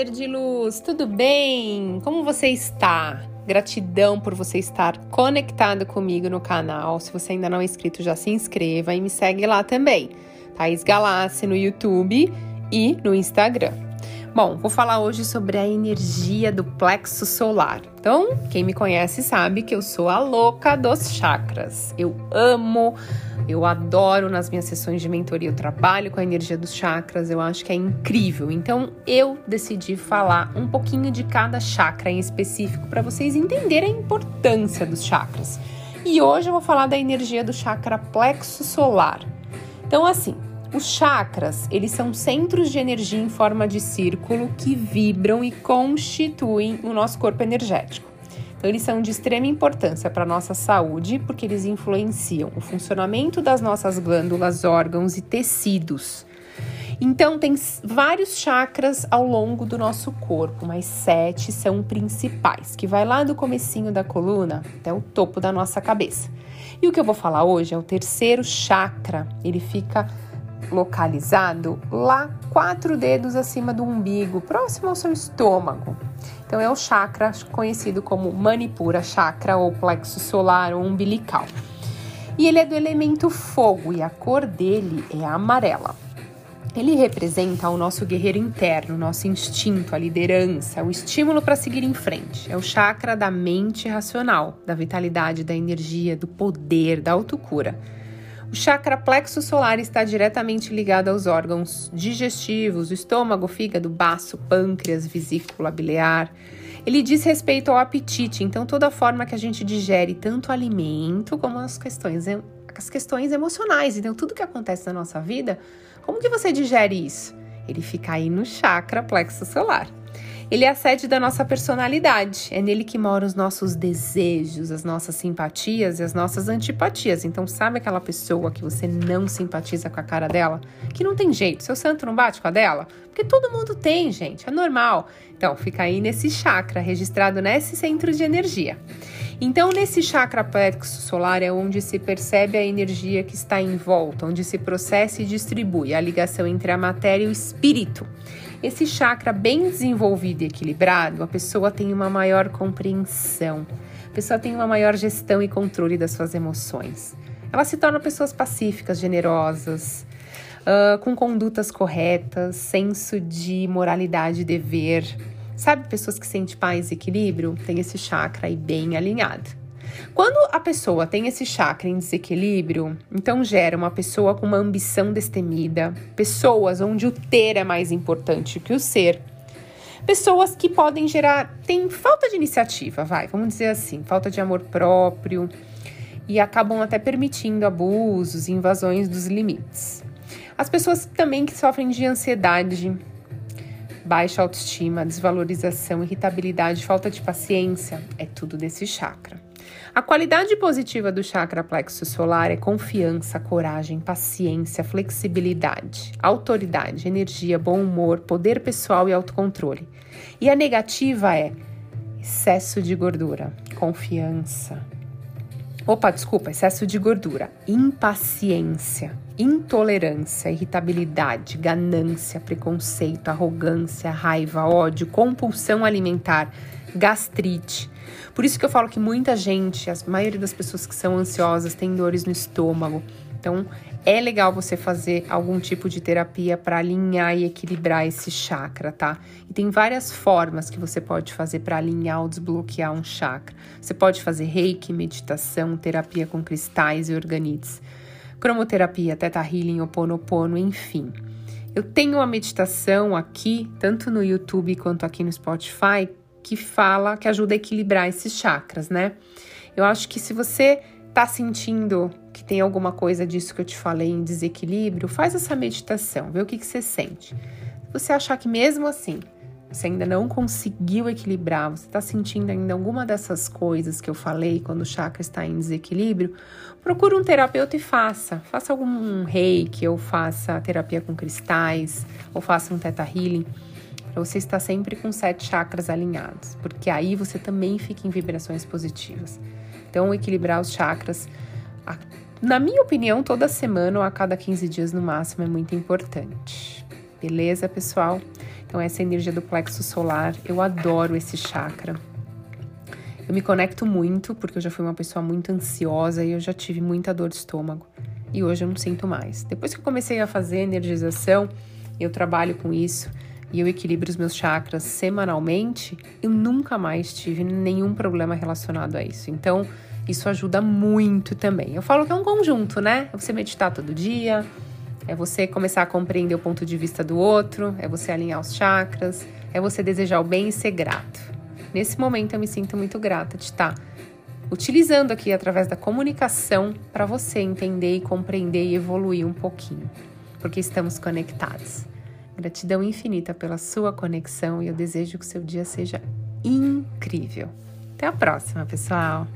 ser de luz, tudo bem? Como você está? Gratidão por você estar conectado comigo no canal. Se você ainda não é inscrito, já se inscreva e me segue lá também. Thaís Galassi no YouTube e no Instagram. Bom, vou falar hoje sobre a energia do plexo solar. Então, quem me conhece sabe que eu sou a louca dos chakras. Eu amo eu adoro nas minhas sessões de mentoria, eu trabalho com a energia dos chakras, eu acho que é incrível. Então eu decidi falar um pouquinho de cada chakra em específico para vocês entenderem a importância dos chakras. E hoje eu vou falar da energia do chakra plexo solar. Então assim, os chakras, eles são centros de energia em forma de círculo que vibram e constituem o nosso corpo energético. Então, eles são de extrema importância para a nossa saúde, porque eles influenciam o funcionamento das nossas glândulas, órgãos e tecidos. Então, tem vários chakras ao longo do nosso corpo, mas sete são principais, que vai lá do comecinho da coluna até o topo da nossa cabeça. E o que eu vou falar hoje é o terceiro chakra. Ele fica localizado lá quatro dedos acima do umbigo, próximo ao seu estômago. Então é o chakra conhecido como Manipura chakra ou plexo solar ou umbilical. E ele é do elemento fogo e a cor dele é amarela. Ele representa o nosso guerreiro interno, nosso instinto, a liderança, o estímulo para seguir em frente. É o chakra da mente racional, da vitalidade, da energia, do poder, da autocura. O chakra plexo solar está diretamente ligado aos órgãos digestivos, estômago, fígado, baço, pâncreas, vesícula biliar. Ele diz respeito ao apetite, então toda a forma que a gente digere tanto alimento como as questões, as questões emocionais. Então tudo que acontece na nossa vida, como que você digere isso? Ele fica aí no chakra plexo solar. Ele é a sede da nossa personalidade. É nele que moram os nossos desejos, as nossas simpatias e as nossas antipatias. Então, sabe aquela pessoa que você não simpatiza com a cara dela? Que não tem jeito, seu santo não bate com a dela? Porque todo mundo tem, gente, é normal. Então, fica aí nesse chakra, registrado nesse centro de energia. Então, nesse chakra plexo solar é onde se percebe a energia que está em volta, onde se processa e distribui a ligação entre a matéria e o espírito. Esse chakra bem desenvolvido e equilibrado, a pessoa tem uma maior compreensão, a pessoa tem uma maior gestão e controle das suas emoções. Ela se torna pessoas pacíficas, generosas, uh, com condutas corretas, senso de moralidade e dever. Sabe, pessoas que sentem paz e equilíbrio? Tem esse chakra aí bem alinhado. Quando a pessoa tem esse chakra em desequilíbrio, então gera uma pessoa com uma ambição destemida, pessoas onde o ter é mais importante que o ser, pessoas que podem gerar, tem falta de iniciativa, vai, vamos dizer assim, falta de amor próprio e acabam até permitindo abusos e invasões dos limites. As pessoas também que sofrem de ansiedade, baixa autoestima, desvalorização, irritabilidade, falta de paciência, é tudo desse chakra. A qualidade positiva do chakra plexo solar é confiança, coragem, paciência, flexibilidade, autoridade, energia, bom humor, poder pessoal e autocontrole. E a negativa é excesso de gordura, confiança. Opa, desculpa, excesso de gordura, impaciência, intolerância, irritabilidade, ganância, preconceito, arrogância, raiva, ódio, compulsão alimentar, gastrite por isso que eu falo que muita gente, a maioria das pessoas que são ansiosas tem dores no estômago. Então, é legal você fazer algum tipo de terapia para alinhar e equilibrar esse chakra, tá? E tem várias formas que você pode fazer para alinhar ou desbloquear um chakra. Você pode fazer reiki, meditação, terapia com cristais e organites, cromoterapia, teta healing, oponopono, enfim. Eu tenho uma meditação aqui, tanto no YouTube quanto aqui no Spotify, que fala, que ajuda a equilibrar esses chakras, né? Eu acho que se você tá sentindo que tem alguma coisa disso que eu te falei em desequilíbrio, faz essa meditação, vê o que, que você sente. Se você achar que mesmo assim você ainda não conseguiu equilibrar, você está sentindo ainda alguma dessas coisas que eu falei quando o chakra está em desequilíbrio, procure um terapeuta e faça. Faça algum reiki, ou faça terapia com cristais, ou faça um teta healing para você estar sempre com sete chakras alinhados, porque aí você também fica em vibrações positivas. Então, equilibrar os chakras, na minha opinião, toda semana ou a cada 15 dias no máximo é muito importante. Beleza, pessoal? Então, essa é energia do plexo solar. Eu adoro esse chakra. Eu me conecto muito, porque eu já fui uma pessoa muito ansiosa e eu já tive muita dor de estômago. E hoje eu não sinto mais. Depois que eu comecei a fazer energização, eu trabalho com isso e eu equilibro os meus chakras semanalmente, eu nunca mais tive nenhum problema relacionado a isso. Então, isso ajuda muito também. Eu falo que é um conjunto, né? Você meditar todo dia, é você começar a compreender o ponto de vista do outro, é você alinhar os chakras, é você desejar o bem e ser grato. Nesse momento eu me sinto muito grata de estar utilizando aqui através da comunicação para você entender e compreender e evoluir um pouquinho, porque estamos conectados. Gratidão infinita pela sua conexão e eu desejo que o seu dia seja incrível. Até a próxima, pessoal!